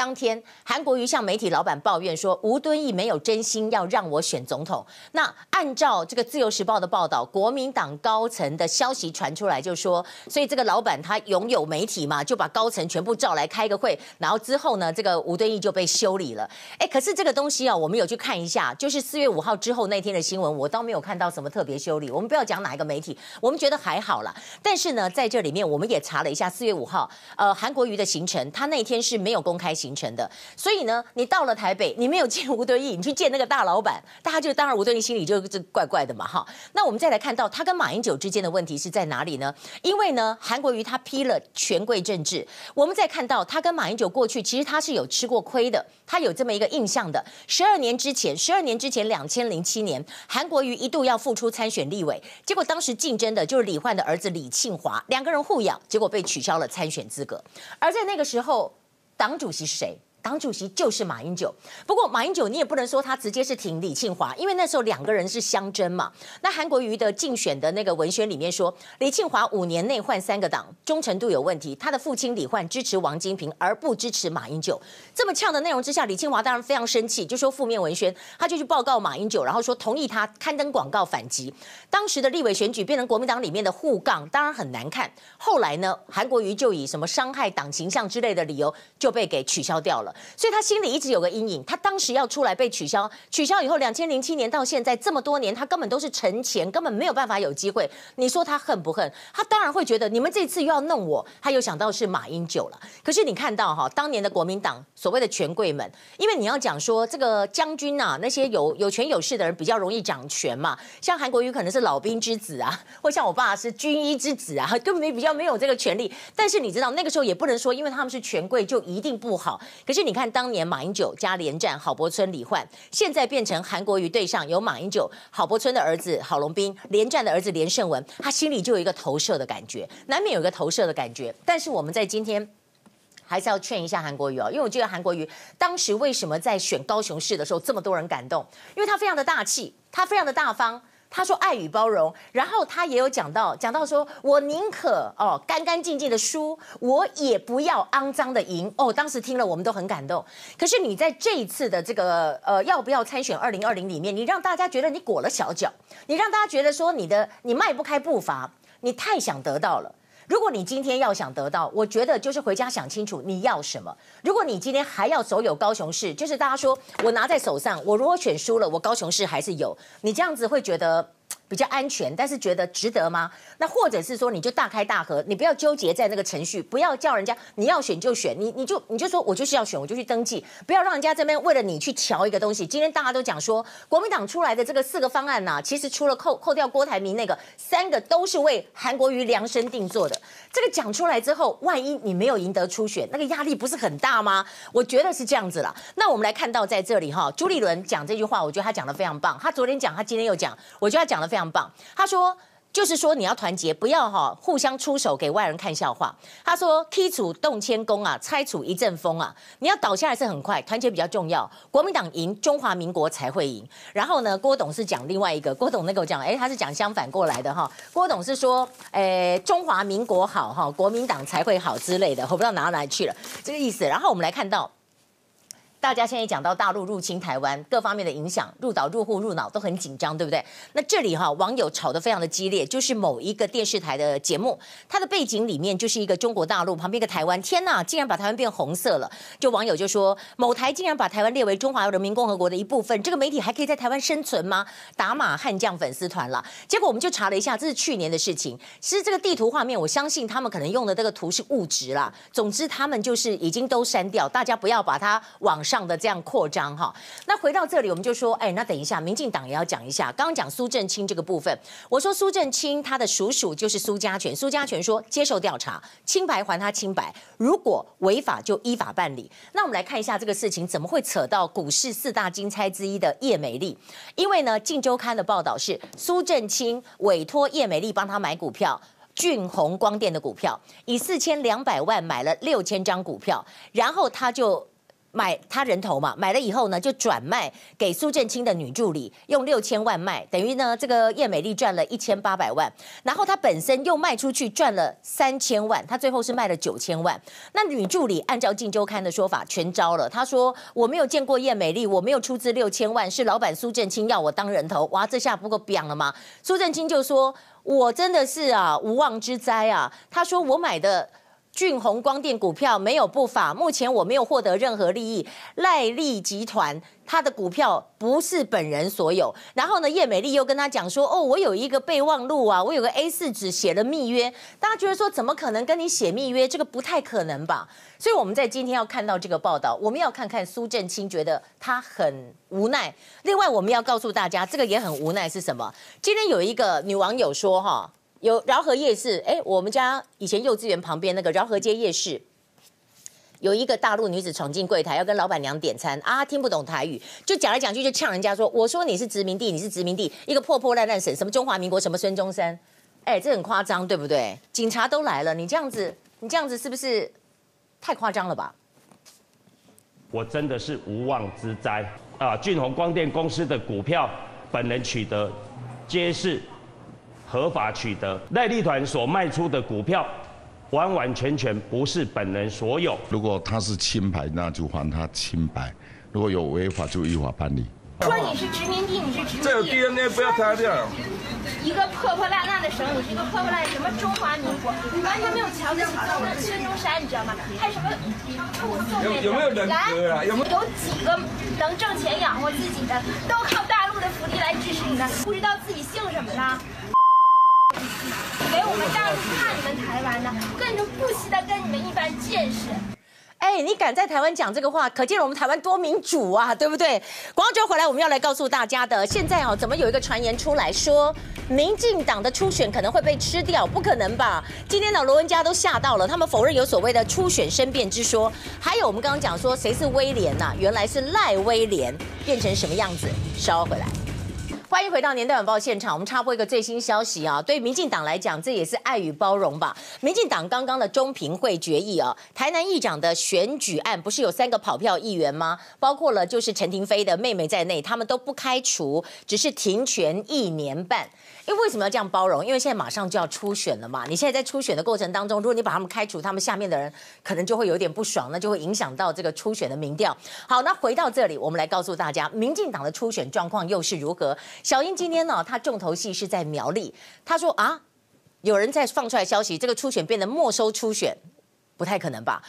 当天，韩国瑜向媒体老板抱怨说，吴敦义没有真心要让我选总统。那按照这个《自由时报》的报道，国民党高层的消息传出来，就说，所以这个老板他拥有媒体嘛，就把高层全部召来开个会，然后之后呢，这个吴敦义就被修理了。哎，可是这个东西啊，我们有去看一下，就是四月五号之后那天的新闻，我倒没有看到什么特别修理。我们不要讲哪一个媒体，我们觉得还好啦。但是呢，在这里面我们也查了一下四月五号，呃，韩国瑜的行程，他那天是没有公开行。形成的，所以呢，你到了台北，你没有见吴敦义，你去见那个大老板，大家就当然吴敦义心里就这怪怪的嘛，哈。那我们再来看到他跟马英九之间的问题是在哪里呢？因为呢，韩国瑜他批了权贵政治，我们再看到他跟马英九过去其实他是有吃过亏的，他有这么一个印象的。十二年之前，十二年之前，两千零七年，韩国瑜一度要复出参选立委，结果当时竞争的就是李焕的儿子李庆华，两个人互咬，结果被取消了参选资格。而在那个时候。党主席是谁？党主席就是马英九，不过马英九你也不能说他直接是挺李庆华，因为那时候两个人是相争嘛。那韩国瑜的竞选的那个文宣里面说，李庆华五年内换三个党，忠诚度有问题。他的父亲李焕支持王金平，而不支持马英九。这么呛的内容之下，李庆华当然非常生气，就说负面文宣，他就去报告马英九，然后说同意他刊登广告反击。当时的立委选举变成国民党里面的互杠，当然很难看。后来呢，韩国瑜就以什么伤害党形象之类的理由就被给取消掉了。所以他心里一直有个阴影，他当时要出来被取消，取消以后，两千零七年到现在这么多年，他根本都是沉潜，根本没有办法有机会。你说他恨不恨？他当然会觉得你们这次又要弄我，他又想到是马英九了。可是你看到哈，当年的国民党所谓的权贵们，因为你要讲说这个将军啊，那些有有权有势的人比较容易掌权嘛，像韩国瑜可能是老兵之子啊，或像我爸是军医之子啊，根本比较没有这个权利。但是你知道那个时候也不能说，因为他们是权贵就一定不好。可是你看。当年马英九加连战、郝柏村、李焕，现在变成韩国瑜对上有马英九、郝柏村的儿子郝龙斌、连战的儿子连胜文，他心里就有一个投射的感觉，难免有一个投射的感觉。但是我们在今天还是要劝一下韩国瑜哦，因为我觉得韩国瑜当时为什么在选高雄市的时候这么多人感动？因为他非常的大气，他非常的大方。他说爱与包容，然后他也有讲到，讲到说我宁可哦干干净净的输，我也不要肮脏的赢哦。当时听了我们都很感动。可是你在这一次的这个呃要不要参选二零二零里面，你让大家觉得你裹了小脚，你让大家觉得说你的你迈不开步伐，你太想得到了。如果你今天要想得到，我觉得就是回家想清楚你要什么。如果你今天还要走有高雄市，就是大家说我拿在手上，我如果选输了，我高雄市还是有，你这样子会觉得。比较安全，但是觉得值得吗？那或者是说，你就大开大合，你不要纠结在那个程序，不要叫人家你要选就选，你你就你就说我就是要选，我就去登记，不要让人家这边为了你去瞧一个东西。今天大家都讲说，国民党出来的这个四个方案呐、啊，其实除了扣扣掉郭台铭那个，三个都是为韩国瑜量身定做的。这个讲出来之后，万一你没有赢得初选，那个压力不是很大吗？我觉得是这样子了。那我们来看到在这里哈，朱立伦讲这句话，我觉得他讲的非常棒。他昨天讲，他今天又讲，我觉得他讲的非常。棒，他说就是说你要团结，不要哈互相出手给外人看笑话。他说踢楚动千工啊，拆除一阵风啊，你要倒下来是很快，团结比较重要。国民党赢，中华民国才会赢。然后呢，郭董是讲另外一个，郭董那个我讲，哎，他是讲相反过来的哈。郭董是说，哎，中华民国好哈，国民党才会好之类的，我不知道拿到哪里去了这个意思。然后我们来看到。大家现在讲到大陆入侵台湾，各方面的影响，入岛、入户、入脑都很紧张，对不对？那这里哈，网友吵得非常的激烈，就是某一个电视台的节目，它的背景里面就是一个中国大陆，旁边一个台湾，天呐，竟然把台湾变红色了！就网友就说，某台竟然把台湾列为中华人民共和国的一部分，这个媒体还可以在台湾生存吗？打马悍将粉丝团了。结果我们就查了一下，这是去年的事情。其实这个地图画面，我相信他们可能用的这个图是误植啦。总之，他们就是已经都删掉，大家不要把它往上的这样扩张哈，那回到这里，我们就说，哎，那等一下，民进党也要讲一下。刚刚讲苏正清这个部分，我说苏正清他的叔叔就是苏家全，苏家全说接受调查，清白还他清白，如果违法就依法办理。那我们来看一下这个事情怎么会扯到股市四大金钗之一的叶美丽？因为呢，《镜周刊》的报道是苏正清委托叶美丽帮他买股票，俊宏光电的股票，以四千两百万买了六千张股票，然后他就。买他人头嘛，买了以后呢，就转卖给苏正清的女助理，用六千万卖，等于呢，这个叶美丽赚了一千八百万，然后她本身又卖出去赚了三千万，她最后是卖了九千万。那女助理按照《镜周刊》的说法全招了，她说我没有见过叶美丽，我没有出资六千万，是老板苏正清要我当人头，哇，这下不够彪了吗？苏正清就说，我真的是啊无妄之灾啊，他说我买的。俊宏光电股票没有不法，目前我没有获得任何利益。赖利集团他的股票不是本人所有。然后呢，叶美丽又跟他讲说：“哦，我有一个备忘录啊，我有个 A4 纸写了密约。”大家觉得说，怎么可能跟你写密约？这个不太可能吧？所以我们在今天要看到这个报道，我们要看看苏正清觉得他很无奈。另外，我们要告诉大家，这个也很无奈是什么？今天有一个女网友说：“哈。”有饶河夜市，哎，我们家以前幼稚园旁边那个饶河街夜市，有一个大陆女子闯进柜台，要跟老板娘点餐啊，听不懂台语，就讲来讲去就呛人家说，我说你是殖民地，你是殖民地，一个破破烂烂省，什么中华民国，什么孙中山，哎，这很夸张，对不对？警察都来了，你这样子，你这样子是不是太夸张了吧？我真的是无妄之灾啊！俊宏光电公司的股票，本人取得皆是合法取得，赖立团所卖出的股票，完完全全不是本人所有。如果他是清白，那就还他清白；如果有违法，就依法办理。说你是殖民地，你是殖民地。这有 DNA 不要擦掉。一个破破烂烂的省，你是一个破破烂什么中华民国，你完全没有瞧得起我们孙中山，你知道吗？还什么护送有有没有人格啊？有没有？有几个能挣钱养活自己的，都靠大陆的福利来支持你的，不知道自己姓什么呢？以为我们大陆怕你们台湾呢，根本不惜的跟你们一般见识。哎，你敢在台湾讲这个话，可见我们台湾多民主啊，对不对？广告之后回来，我们要来告诉大家的。现在哦，怎么有一个传言出来说，民进党的初选可能会被吃掉？不可能吧？今天呢，罗文嘉都吓到了，他们否认有所谓的初选申辩之说。还有我们刚刚讲说，谁是威廉呐、原来是赖威廉，变成什么样子？稍后回来。欢迎回到年代晚报现场，我们插播一个最新消息啊，对民进党来讲，这也是爱与包容吧。民进党刚刚的中评会决议啊，台南议长的选举案不是有三个跑票议员吗？包括了就是陈亭妃的妹妹在内，他们都不开除，只是停权一年半。因为为什么要这样包容？因为现在马上就要初选了嘛。你现在在初选的过程当中，如果你把他们开除，他们下面的人可能就会有点不爽，那就会影响到这个初选的民调。好，那回到这里，我们来告诉大家，民进党的初选状况又是如何？小英今天呢，他重头戏是在苗栗。他说啊，有人在放出来消息，这个初选变得没收初选，不太可能吧？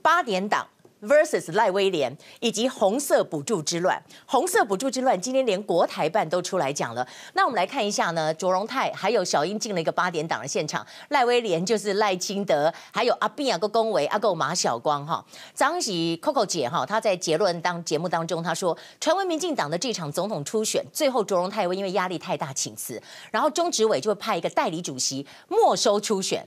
八点档。Versus 赖威廉以及红色补助之乱，红色补助之乱，今天连国台办都出来讲了。那我们来看一下呢，卓荣泰还有小英进了一个八点档的现场，赖威廉就是赖清德，还有阿扁啊个恭维阿个马晓光哈，张喜 Coco 姐哈，她在结论当节目当中她说，传闻民进党的这场总统初选，最后卓荣泰会因为压力太大请辞，然后中执委就会派一个代理主席没收初选。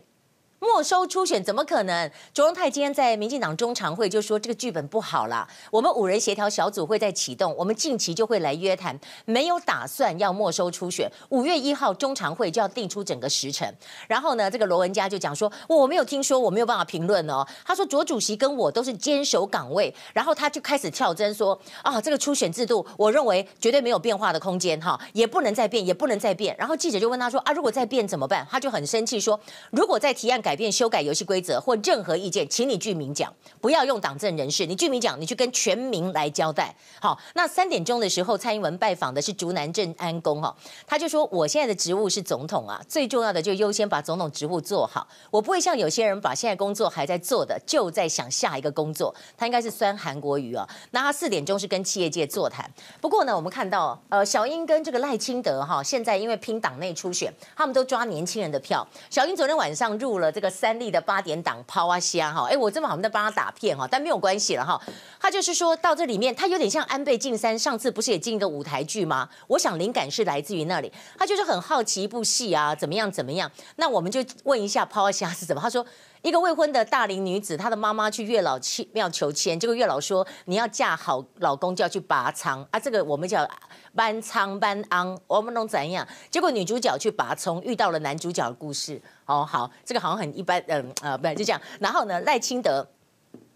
没收初选怎么可能？卓荣泰今天在民进党中常会就说这个剧本不好啦。我们五人协调小组会在启动，我们近期就会来约谈，没有打算要没收初选。五月一号中常会就要定出整个时程。然后呢，这个罗文嘉就讲说，我没有听说，我没有办法评论哦。他说卓主席跟我都是坚守岗位，然后他就开始跳针说啊，这个初选制度，我认为绝对没有变化的空间哈，也不能再变，也不能再变。然后记者就问他说啊，如果再变怎么办？他就很生气说，如果再提案改。变修改游戏规则或任何意见，请你具名讲，不要用党政人士。你具名讲，你去跟全民来交代。好，那三点钟的时候，蔡英文拜访的是竹南镇安宫哈，他就说：“我现在的职务是总统啊，最重要的就优先把总统职务做好。我不会像有些人把现在工作还在做的，就在想下一个工作。他应该是酸韩国瑜啊。那他四点钟是跟企业界座谈。不过呢，我们看到呃，小英跟这个赖清德哈，现在因为拼党内初选，他们都抓年轻人的票。小英昨天晚上入了这个。三立的八点档抛啊虾哈，哎，我这么好像在帮他打片哈，但没有关系了哈。他就是说到这里面，他有点像安倍晋三上次不是也进一个舞台剧吗？我想灵感是来自于那里。他就是很好奇一部戏啊，怎么样怎么样？那我们就问一下抛啊虾是怎么？他说一个未婚的大龄女子，她的妈妈去月老庙求签，结果月老说你要嫁好老公就要去拔仓啊，这个我们叫。搬仓搬昂，我们能怎样？结果女主角去拔葱，遇到了男主角的故事。哦，好，这个好像很一般，嗯，啊，不，就这样。然后呢，赖清德。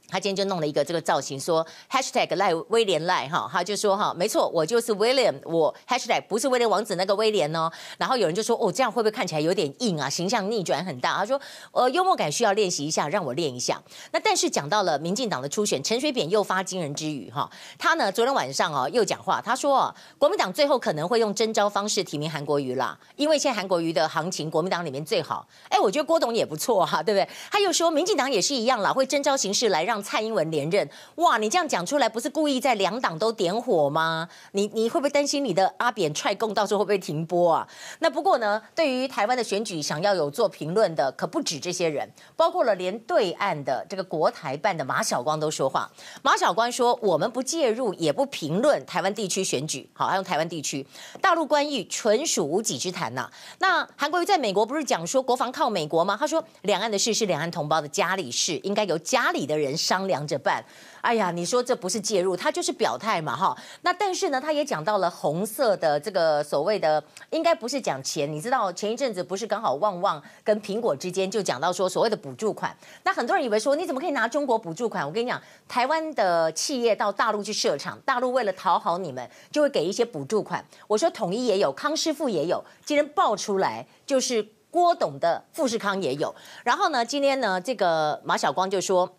他今天就弄了一个这个造型，说 hashtag 赖威廉赖哈，他就说哈，没错，我就是 William，我 hashtag 不是威廉王子那个威廉哦。然后有人就说，哦，这样会不会看起来有点硬啊？形象逆转很大。他说，呃，幽默感需要练习一下，让我练一下。那但是讲到了民进党的初选，陈水扁又发惊人之语哈，他呢昨天晚上哦又讲话，他说国民党最后可能会用征召方式提名韩国瑜啦，因为现在韩国瑜的行情国民党里面最好。哎，我觉得郭董也不错哈，对不对？他又说民进党也是一样啦，会征召形式来让。蔡英文连任，哇！你这样讲出来，不是故意在两党都点火吗？你你会不会担心你的阿扁踹共到时候会不会停播啊？那不过呢，对于台湾的选举，想要有做评论的，可不止这些人，包括了连对岸的这个国台办的马晓光都说话。马晓光说：“我们不介入，也不评论台湾地区选举。”好，还用台湾地区，大陆关系纯属无稽之谈呐、那韩国瑜在美国不是讲说国防靠美国吗？他说：“两岸的事是两岸同胞的家里事，应该由家里的人。”商量着办。哎呀，你说这不是介入，他就是表态嘛，哈。那但是呢，他也讲到了红色的这个所谓的，应该不是讲钱。你知道前一阵子不是刚好旺旺跟苹果之间就讲到说所谓的补助款，那很多人以为说你怎么可以拿中国补助款？我跟你讲，台湾的企业到大陆去设厂，大陆为了讨好你们，就会给一些补助款。我说统一也有，康师傅也有，今天爆出来就是郭董的富士康也有。然后呢，今天呢，这个马晓光就说。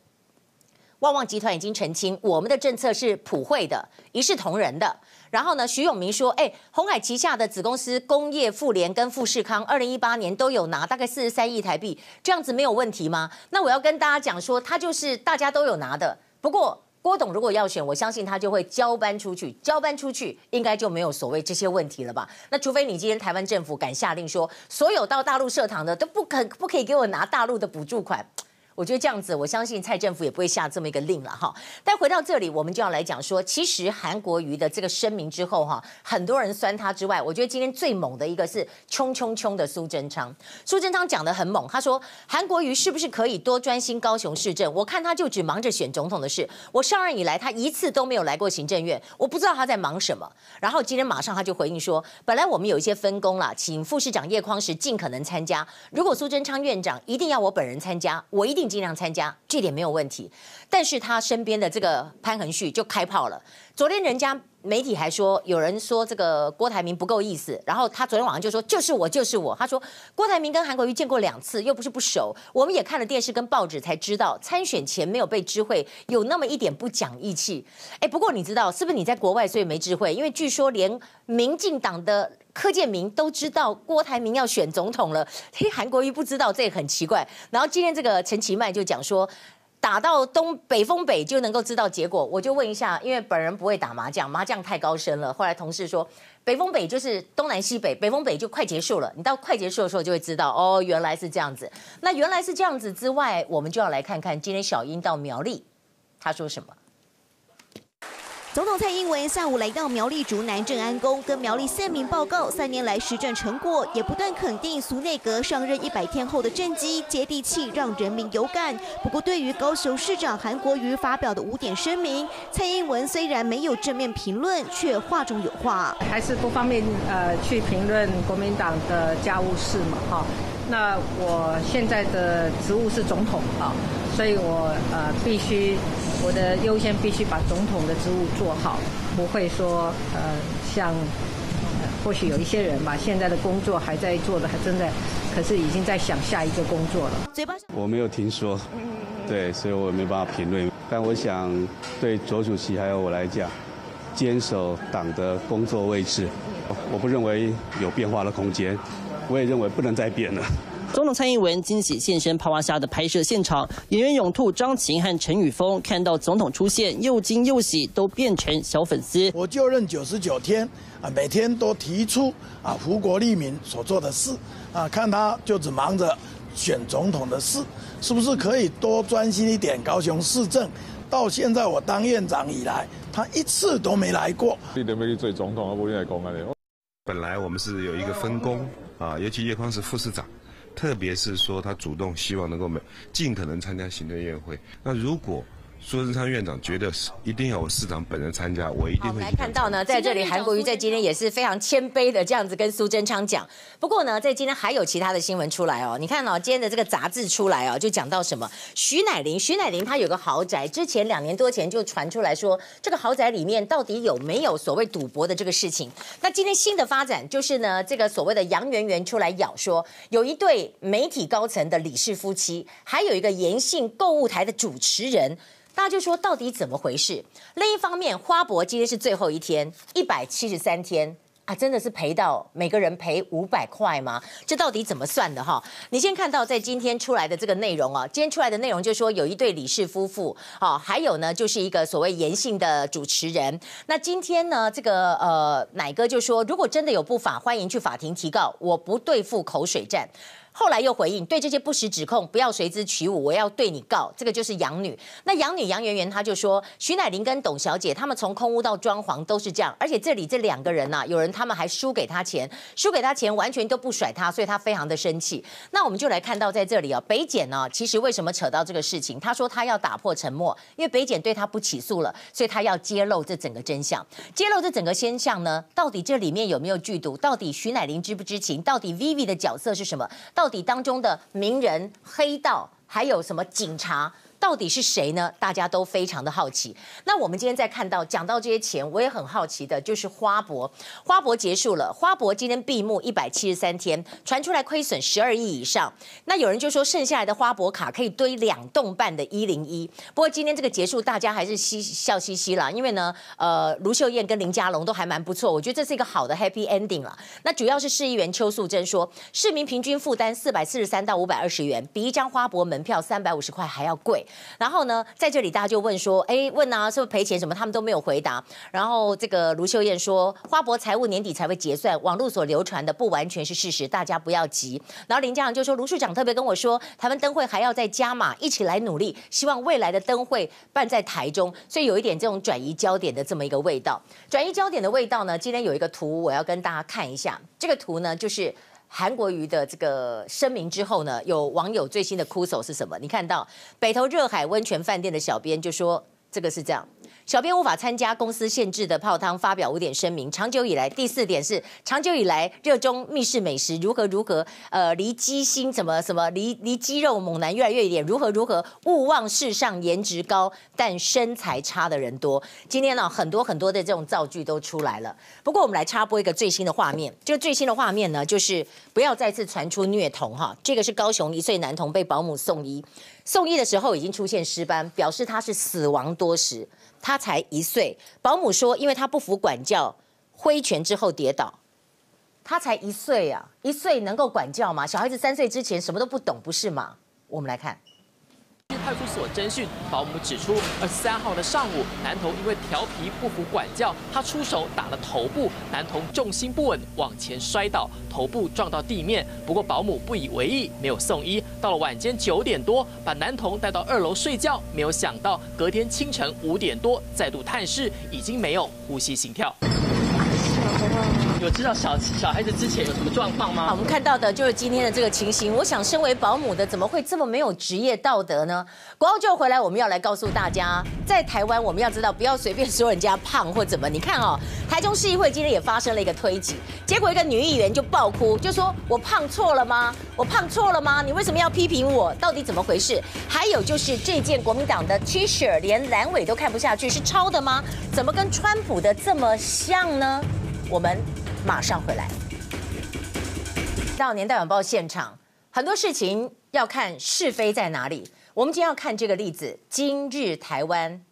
旺旺集团已经澄清，我们的政策是普惠的，一视同仁的。然后呢，徐永明说：“哎，鸿海旗下的子公司工业富联跟富士康，二零一八年都有拿大概四十三亿台币，这样子没有问题吗？”那我要跟大家讲说，他就是大家都有拿的。不过郭董如果要选，我相信他就会交班出去，交班出去应该就没有所谓这些问题了吧？那除非你今天台湾政府敢下令说，所有到大陆设厂的都不肯不可以给我拿大陆的补助款。我觉得这样子，我相信蔡政府也不会下这么一个令了哈。但回到这里，我们就要来讲说，其实韩国瑜的这个声明之后哈，很多人酸他之外，我觉得今天最猛的一个是冲冲冲的苏贞昌。苏贞昌讲得很猛，他说韩国瑜是不是可以多专心高雄市政？我看他就只忙着选总统的事。我上任以来，他一次都没有来过行政院，我不知道他在忙什么。然后今天马上他就回应说，本来我们有一些分工啦，请副市长叶匡时尽可能参加。如果苏贞昌院长一定要我本人参加，我一定。尽量参加，这点没有问题。但是他身边的这个潘恒旭就开炮了。昨天人家媒体还说，有人说这个郭台铭不够意思，然后他昨天晚上就说就是我就是我。他说郭台铭跟韩国瑜见过两次，又不是不熟。我们也看了电视跟报纸才知道，参选前没有被知会，有那么一点不讲义气。哎，不过你知道是不是你在国外所以没知会？因为据说连民进党的。柯建铭都知道郭台铭要选总统了，嘿，韩国瑜不知道，这也很奇怪。然后今天这个陈其迈就讲说，打到东北风北就能够知道结果。我就问一下，因为本人不会打麻将，麻将太高深了。后来同事说，北风北就是东南西北，北风北就快结束了。你到快结束的时候就会知道，哦，原来是这样子。那原来是这样子之外，我们就要来看看今天小英到苗栗，他说什么。总统蔡英文下午来到苗栗竹南镇安宫，跟苗栗县民报告三年来施政成果，也不断肯定苏内阁上任一百天后的政绩接地气，让人民有感。不过，对于高雄市长韩国瑜发表的五点声明，蔡英文虽然没有正面评论，却话中有话，还是不方便呃去评论国民党的家务事嘛，哈。那我现在的职务是总统啊，所以我呃必须。我的优先必须把总统的职务做好，不会说呃像、呃，或许有一些人吧，现在的工作还在做的，还正在，可是已经在想下一个工作了。嘴巴我没有听说，对，所以我没办法评论。但我想对左主席还有我来讲，坚守党的工作位置，我不认为有变化的空间，我也认为不能再变了。总统蔡英文惊喜现身帕瓦夏的拍摄现场，演员勇兔张琴和陈宇峰看到总统出现，又惊又喜，都变成小粉丝。我就任九十九天啊，每天都提出啊，福国利民所做的事啊，看他就只忙着选总统的事，是不是可以多专心一点高雄市政？到现在我当院长以来，他一次都没来过。你去做总统啊？不讲啊？本来我们是有一个分工啊，尤其叶匡是副市长。特别是说，他主动希望能够每尽可能参加行政院会。那如果苏贞昌院长觉得是一定要我市长本人参加，我一定会。来看到呢，在这里韩国瑜在今天也是非常谦卑的这样子跟苏贞昌讲。不过呢，在今天还有其他的新闻出来哦。你看哦，今天的这个杂志出来哦，就讲到什么？徐乃麟，徐乃麟他有个豪宅，之前两年多前就传出来说，这个豪宅里面到底有没有所谓赌博的这个事情？那今天新的发展就是呢，这个所谓的杨圆圆出来咬说，有一对媒体高层的李氏夫妻，还有一个延庆购物台的主持人。大家就说到底怎么回事？另一方面，花博今天是最后一天，一百七十三天啊，真的是赔到每个人赔五百块吗？这到底怎么算的哈？你先看到在今天出来的这个内容啊，今天出来的内容就是说有一对李氏夫妇啊，还有呢就是一个所谓延庆的主持人。那今天呢，这个呃奶哥就说，如果真的有不法，欢迎去法庭提告，我不对付口水战。后来又回应，对这些不实指控不要随之起舞，我要对你告。这个就是养女。那养女杨圆圆她就说，徐乃麟跟董小姐他们从空屋到装潢都是这样，而且这里这两个人呐、啊，有人他们还输给他钱，输给他钱完全都不甩他，所以他非常的生气。那我们就来看到在这里啊，北检呢，其实为什么扯到这个事情？他说他要打破沉默，因为北检对他不起诉了，所以他要揭露这整个真相。揭露这整个现象呢，到底这里面有没有剧毒？到底徐乃麟知不知情？到底 Vivi 的角色是什么？到底当中的名人、黑道，还有什么警察？到底是谁呢？大家都非常的好奇。那我们今天在看到讲到这些钱，我也很好奇的，就是花博，花博结束了，花博今天闭幕一百七十三天，传出来亏损十二亿以上。那有人就说，剩下来的花博卡可以堆两栋半的一零一。不过今天这个结束，大家还是嘻笑嘻嘻啦，因为呢，呃，卢秀燕跟林佳龙都还蛮不错，我觉得这是一个好的 happy ending 了。那主要是市议员邱素贞说，市民平均负担四百四十三到五百二十元，比一张花博门票三百五十块还要贵。然后呢，在这里大家就问说，哎，问啊，是不是赔钱什么？他们都没有回答。然后这个卢秀燕说，花博财务年底才会结算，网络所流传的不完全是事实，大家不要急。然后林佳龙就说，卢处长特别跟我说，台湾灯会还要再加码，一起来努力，希望未来的灯会办在台中，所以有一点这种转移焦点的这么一个味道。转移焦点的味道呢，今天有一个图，我要跟大家看一下。这个图呢，就是。韩国瑜的这个声明之后呢，有网友最新的哭手是什么？你看到北投热海温泉饭店的小编就说，这个是这样。小编无法参加公司限制的泡汤，发表五点声明。长久以来，第四点是长久以来热衷密室美食，如何如何，呃，离鸡心怎么什么，离离肌肉猛男越来越远，如何如何，勿忘世上颜值高但身材差的人多。今天呢，很多很多的这种造句都出来了。不过我们来插播一个最新的画面，这个最新的画面呢，就是不要再次传出虐童哈。这个是高雄一岁男童被保姆送医，送医的时候已经出现尸斑，表示他是死亡多时。他才一岁，保姆说，因为他不服管教，挥拳之后跌倒。他才一岁啊，一岁能够管教吗？小孩子三岁之前什么都不懂，不是吗？我们来看。派出所侦讯，保姆指出，二十三号的上午，男童因为调皮不服管教，他出手打了头部，男童重心不稳往前摔倒，头部撞到地面。不过保姆不以为意，没有送医。到了晚间九点多，把男童带到二楼睡觉，没有想到隔天清晨五点多再度探视，已经没有呼吸心跳。有知道小小孩子之前有什么状况吗？我们看到的就是今天的这个情形。我想，身为保姆的，怎么会这么没有职业道德呢？国奥就回来，我们要来告诉大家，在台湾，我们要知道，不要随便说人家胖或怎么。你看哦，台中市议会今天也发生了一个推挤，结果一个女议员就爆哭，就说我胖错了吗？我胖错了吗？你为什么要批评我？到底怎么回事？还有就是这件国民党的 T 恤，连蓝委都看不下去，是抄的吗？怎么跟川普的这么像呢？我们。马上回来。到年代晚报现场，很多事情要看是非在哪里。我们今天要看这个例子：今日台湾，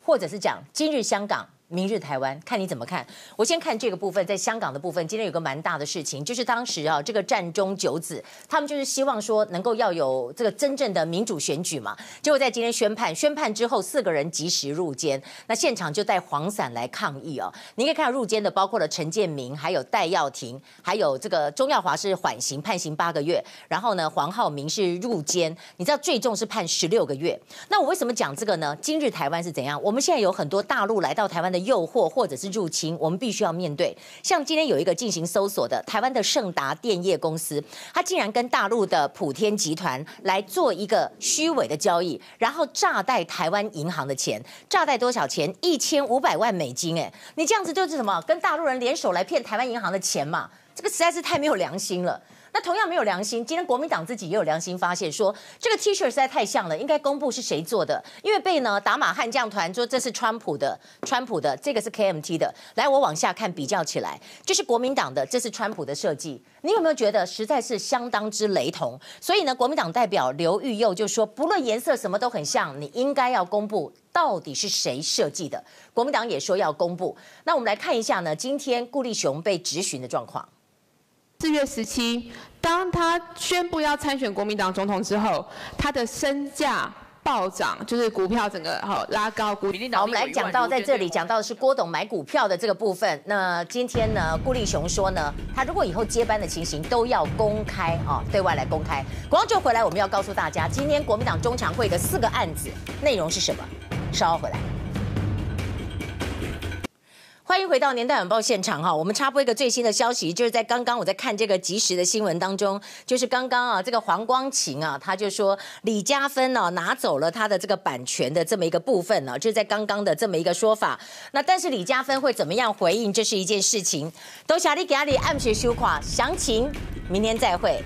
或者是讲今日香港。明日台湾，看你怎么看。我先看这个部分，在香港的部分，今天有个蛮大的事情，就是当时啊，这个战中九子，他们就是希望说能够要有这个真正的民主选举嘛。结果在今天宣判，宣判之后，四个人及时入监，那现场就带黄伞来抗议哦。你可以看到入监的包括了陈建明，还有戴耀廷，还有这个钟耀华是缓刑，判刑八个月。然后呢，黄浩明是入监，你知道最重是判十六个月。那我为什么讲这个呢？今日台湾是怎样？我们现在有很多大陆来到台湾的。诱惑或者是入侵，我们必须要面对。像今天有一个进行搜索的台湾的盛达电业公司，他竟然跟大陆的普天集团来做一个虚伪的交易，然后诈贷台湾银行的钱，诈贷多少钱？一千五百万美金。哎，你这样子就是什么？跟大陆人联手来骗台湾银行的钱嘛？这个实在是太没有良心了。那同样没有良心，今天国民党自己也有良心发现，说这个 T 恤实在太像了，应该公布是谁做的，因为被呢打马悍将团说这是川普的，川普的这个是 KMT 的。来，我往下看比较起来，这是国民党的，这是川普的设计。你有没有觉得实在是相当之雷同？所以呢，国民党代表刘玉佑就说，不论颜色什么都很像，你应该要公布到底是谁设计的。国民党也说要公布。那我们来看一下呢，今天顾立雄被质询的状况。四月十七，当他宣布要参选国民党总统之后，他的身价暴涨，就是股票整个好拉高股。好，我们来讲到在这里讲到的是郭董买股票的这个部分。那今天呢，顾立雄说呢，他如果以后接班的情形都要公开啊，对外来公开。广告就回来，我们要告诉大家，今天国民党中常会的四个案子内容是什么？稍后回来。欢迎回到年代晚报现场哈，我们插播一个最新的消息，就是在刚刚我在看这个即时的新闻当中，就是刚刚啊，这个黄光芹啊，他就说李嘉芬呢拿走了他的这个版权的这么一个部分呢，就在刚刚的这么一个说法。那但是李嘉芬会怎么样回应，这是一件事情。都小丽给阿里暗学修垮，详情明天再会。